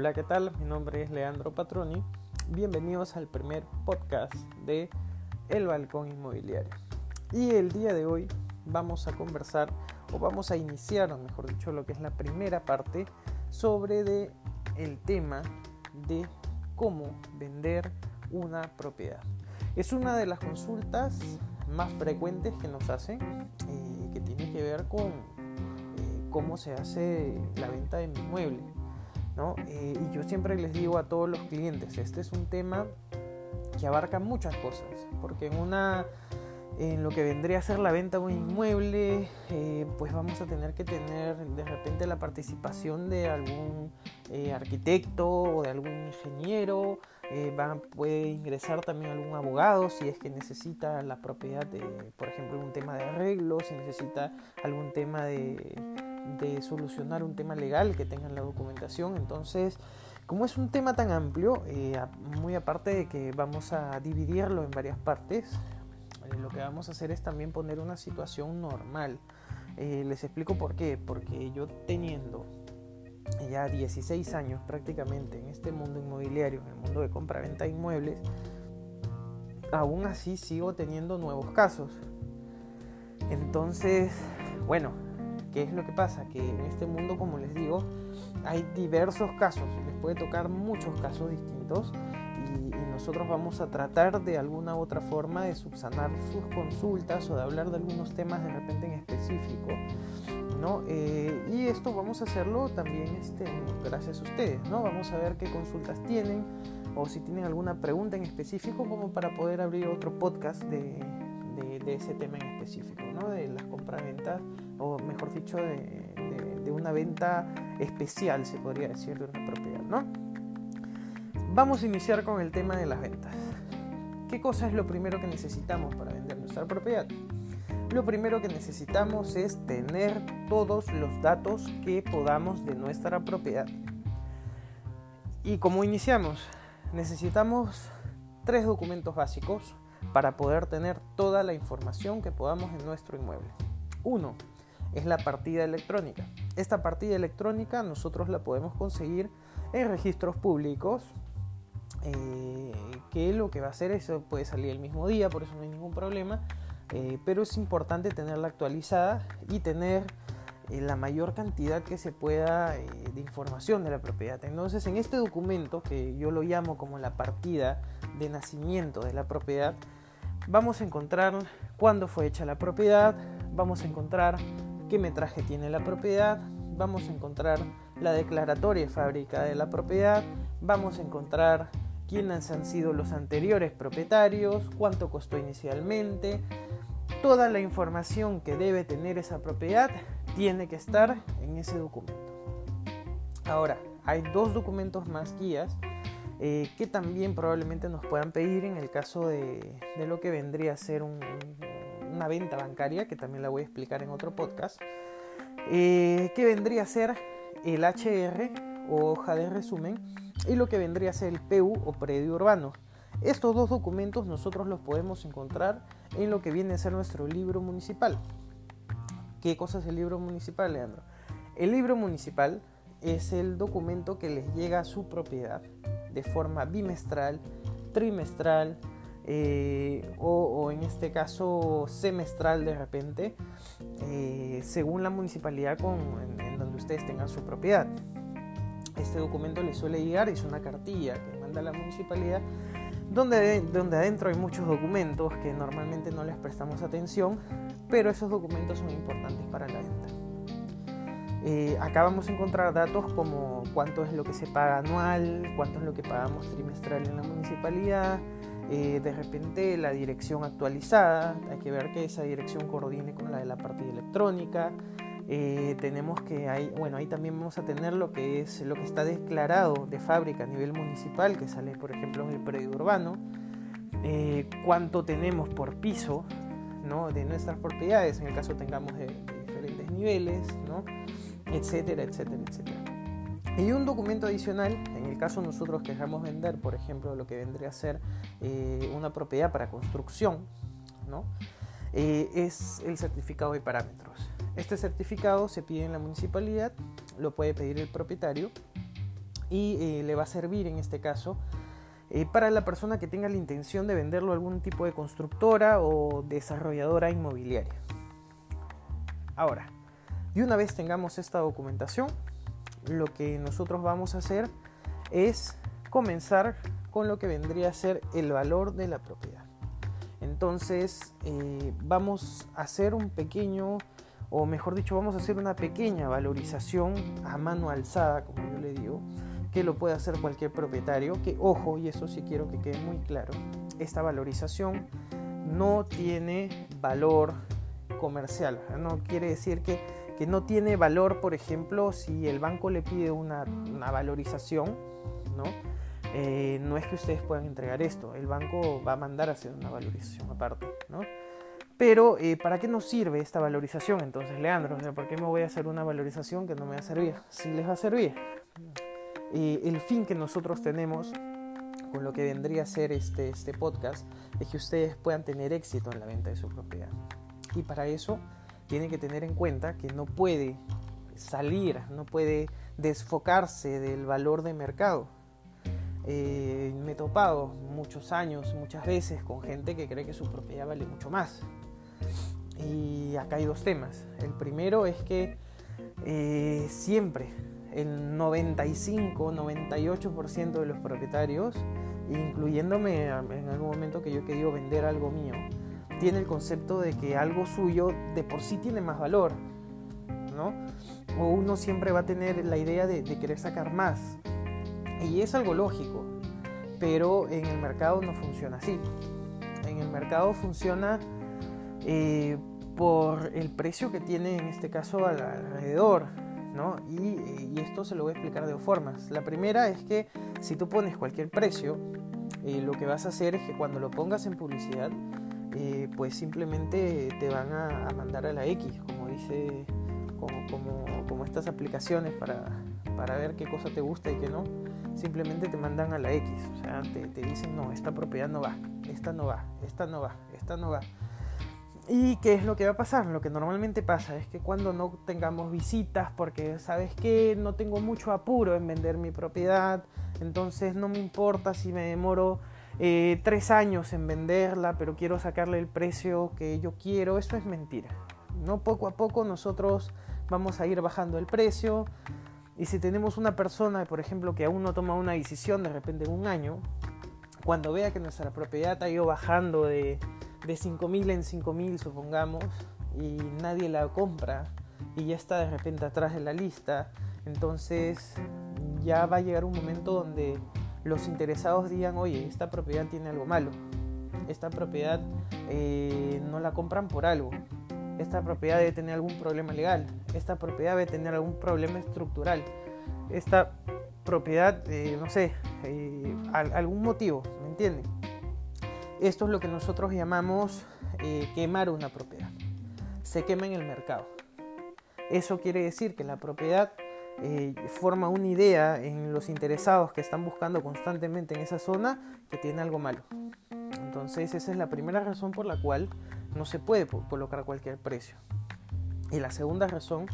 Hola, ¿qué tal? Mi nombre es Leandro Patroni. Bienvenidos al primer podcast de El Balcón Inmobiliario. Y el día de hoy vamos a conversar o vamos a iniciar, mejor dicho, lo que es la primera parte sobre el tema de cómo vender una propiedad. Es una de las consultas más frecuentes que nos hacen, eh, que tiene que ver con eh, cómo se hace la venta de mi inmueble. Eh, y yo siempre les digo a todos los clientes, este es un tema que abarca muchas cosas, porque en una en lo que vendría a ser la venta de un inmueble, pues vamos a tener que tener de repente la participación de algún arquitecto o de algún ingeniero eh, puede ingresar también algún abogado si es que necesita la propiedad de, por ejemplo, un tema de arreglo, si necesita algún tema de, solucionar un tema legal que tengan la documentación. Entonces, como es un tema tan amplio, eh, muy aparte de que vamos a dividirlo en varias partes, eh, lo que vamos a hacer es también poner una situación normal. les explico por qué. Porque yo teniendo ya 16 años prácticamente en este mundo inmobiliario, en el mundo de compra-venta de inmuebles, aún así sigo teniendo nuevos casos. Entonces, bueno, ¿qué es lo que pasa? Que en este mundo, como les digo, hay diversos casos, les puede tocar muchos casos distintos y, y nosotros vamos a tratar de alguna u otra forma de subsanar sus consultas o de hablar de algunos temas de repente en específico eh, y esto vamos a hacerlo también este, gracias a ustedes, ¿no? Vamos a ver qué consultas tienen o si tienen alguna pregunta en específico como para poder abrir otro podcast de, ese tema en específico, ¿no? De las compraventas o mejor dicho de, una venta especial, se podría decir, de una propiedad, ¿no? Vamos a iniciar con el tema de las ventas. ¿Qué cosa es lo primero que necesitamos para vender nuestra propiedad? lo primero que necesitamos es tener todos los datos que podamos de nuestra propiedad. ¿Y cómo iniciamos? Necesitamos tres documentos básicos para poder tener toda la información que podamos en nuestro inmueble. Uno es la partida electrónica. Esta partida electrónica nosotros la podemos conseguir en registros públicos, eh, que lo que va a hacer eso puede salir el mismo día, por eso no hay ningún problema eh, pero es importante tenerla actualizada y tener eh, la mayor cantidad que se pueda eh, de información de la propiedad. Entonces en este documento, que yo lo llamo como la partida de nacimiento de la propiedad, vamos a encontrar cuándo fue hecha la propiedad, vamos a encontrar qué metraje tiene la propiedad, vamos a encontrar la declaratoria de fábrica de la propiedad, vamos a encontrar quiénes han sido los anteriores propietarios, cuánto costó inicialmente, toda la información que debe tener esa propiedad tiene que estar en ese documento. Ahora, hay dos documentos más guías eh, que también probablemente nos puedan pedir en el caso de, lo que vendría a ser una venta bancaria, que también la voy a explicar en otro podcast, eh, que vendría a ser el HR o hoja de resumen y lo que vendría a ser el PU o predio urbano. Estos dos documentos nosotros los podemos encontrar en lo que viene a ser nuestro libro municipal. ¿Qué cosa es el libro municipal, Leandro? El libro municipal es el documento que les llega a su propiedad de forma bimestral, trimestral eh, o, en este caso semestral de repente, eh, según la municipalidad con, en, donde ustedes tengan su propiedad. Este documento les suele llegar, es una cartilla que manda la municipalidad donde, donde adentro hay muchos documentos que normalmente no les prestamos atención, pero esos documentos son importantes para la venta. Eh, acá vamos a encontrar datos como cuánto es lo que se paga anual, cuánto es lo que pagamos trimestral en la municipalidad, eh, de repente la dirección actualizada, hay que ver que esa dirección coordine con la de la partida electrónica, eh, tenemos que ahí, bueno, ahí también vamos a tener lo que es lo que está declarado de fábrica a nivel municipal, que sale por ejemplo en el predio urbano, eh, cuánto tenemos por piso ¿no? de nuestras propiedades, en el caso tengamos de, diferentes niveles, ¿no? etcétera, etcétera, etcétera. Y un documento adicional, en el caso nosotros queramos vender, por ejemplo, lo que vendría a ser eh, una propiedad para construcción, ¿no? es el certificado de parámetros. Este certificado se pide en la municipalidad, lo puede pedir el propietario y eh, le va a servir en este caso eh, para la persona que tenga la intención de venderlo a algún tipo de constructora o desarrolladora inmobiliaria. Ahora, y una vez tengamos esta documentación, lo que nosotros vamos a hacer es comenzar con lo que vendría a ser el valor de la propiedad. Entonces eh, vamos a hacer un pequeño, o mejor dicho, vamos a hacer una pequeña valorización a mano alzada, como yo le digo, que lo puede hacer cualquier propietario, que ojo, y eso sí quiero que quede muy claro, esta valorización no tiene valor comercial, no quiere decir que, que no tiene valor, por ejemplo, si el banco le pide una, una valorización, ¿no? Eh, no es que ustedes puedan entregar esto, el banco va a mandar a hacer una valorización aparte, ¿no? Pero, eh, ¿para qué nos sirve esta valorización entonces, Leandro? O sea, ¿por qué me voy a hacer una valorización que no me va a servir? Si les va a servir. Eh, el fin que nosotros tenemos con lo que vendría a ser este, este podcast es que ustedes puedan tener éxito en la venta de su propiedad. Y para eso tienen que tener en cuenta que no puede salir, no puede desfocarse del valor de mercado eh, me he topado muchos años, muchas veces, con gente que cree que su propiedad vale mucho más. Y acá hay dos temas. El primero es que eh, siempre el 95, 98% de los propietarios, incluyéndome en algún momento que yo he querido vender algo mío, tiene el concepto de que algo suyo de por sí tiene más valor, ¿no? O uno siempre va a tener la idea de querer sacar más. Y es algo lógico, pero en el mercado no funciona así. En el mercado funciona eh, por el precio que tiene en este caso alrededor. ¿no? Y, esto se lo voy a explicar de dos formas. La primera es que si tú pones cualquier precio, eh, lo que vas a hacer es que cuando lo pongas en publicidad, eh, pues simplemente te van a, mandar a la X, como dice, como, como, como estas aplicaciones para, para ver qué cosa te gusta y qué no simplemente te mandan a la X. O sea, te, dicen, no, esta propiedad no va, esta no va, esta no va, esta no va. ¿Y qué es lo que va a pasar? Lo que normalmente pasa es que cuando no tengamos visitas, porque sabes que no tengo mucho apuro en vender mi propiedad, entonces no me importa si me demoro eh, tres años en venderla, pero quiero sacarle el precio que yo quiero, eso es mentira. No poco a poco nosotros vamos a ir bajando el precio, y si tenemos una persona, por ejemplo, que aún no toma una decisión de repente en un año, cuando vea que nuestra propiedad ha ido bajando de, de 5.000 en 5.000, supongamos, y nadie la compra, y ya está de repente atrás de la lista, entonces ya va a llegar un momento donde los interesados digan, oye, esta propiedad tiene algo malo, esta propiedad eh, no la compran por algo, esta propiedad debe tener algún problema legal, esta propiedad debe tener algún problema estructural, esta propiedad, eh, no sé, eh, algún motivo, ¿me entienden? Esto es lo que nosotros llamamos eh, quemar una propiedad. Se quema en el mercado. Eso quiere decir que la propiedad forma una idea en los interesados que están buscando constantemente en esa zona que tiene algo malo. Entonces esa es la primera razón por la cual no se puede colocar cualquier precio. Y la segunda razón,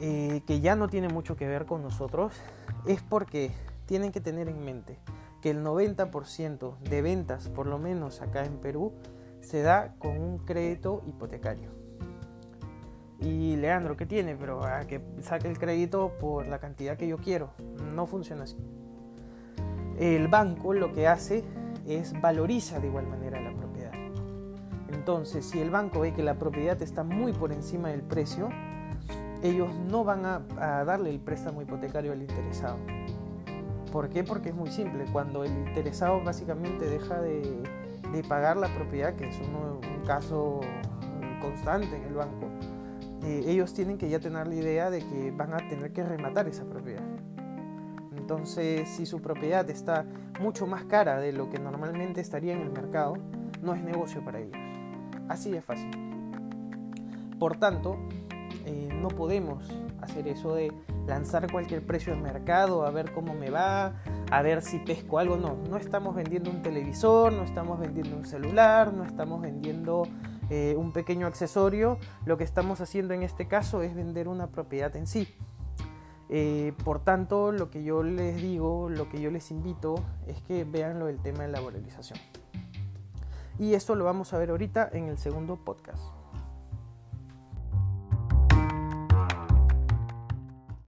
eh, que ya no tiene mucho que ver con nosotros, es porque tienen que tener en mente que el 90% de ventas, por lo menos acá en Perú, se da con un crédito hipotecario. Y Leandro, ¿qué tiene? Pero a que saque el crédito por la cantidad que yo quiero. No funciona así. El banco lo que hace es valoriza de igual manera la propiedad. Entonces, si el banco ve que la propiedad está muy por encima del precio, ellos no van a, darle el préstamo hipotecario al interesado. ¿Por qué? Porque es muy simple. Cuando el interesado básicamente deja de, pagar la propiedad, que es un caso constante en el banco, eh, ellos tienen que ya tener la idea de que van a tener que rematar esa propiedad. Entonces, si su propiedad está mucho más cara de lo que normalmente estaría en el mercado, no es negocio para ellos. Así de fácil. Por tanto, eh, no podemos hacer eso de lanzar cualquier precio al mercado, a ver cómo me va, a ver si pesco algo. No, no estamos vendiendo un televisor, no estamos vendiendo un celular, no estamos vendiendo eh, un pequeño accesorio. Lo que estamos haciendo en este caso es vender una propiedad en sí. Eh, por tanto, lo que yo les digo, lo que yo les invito es que vean lo del tema de laboralización. Y esto lo vamos a ver ahorita en el segundo podcast.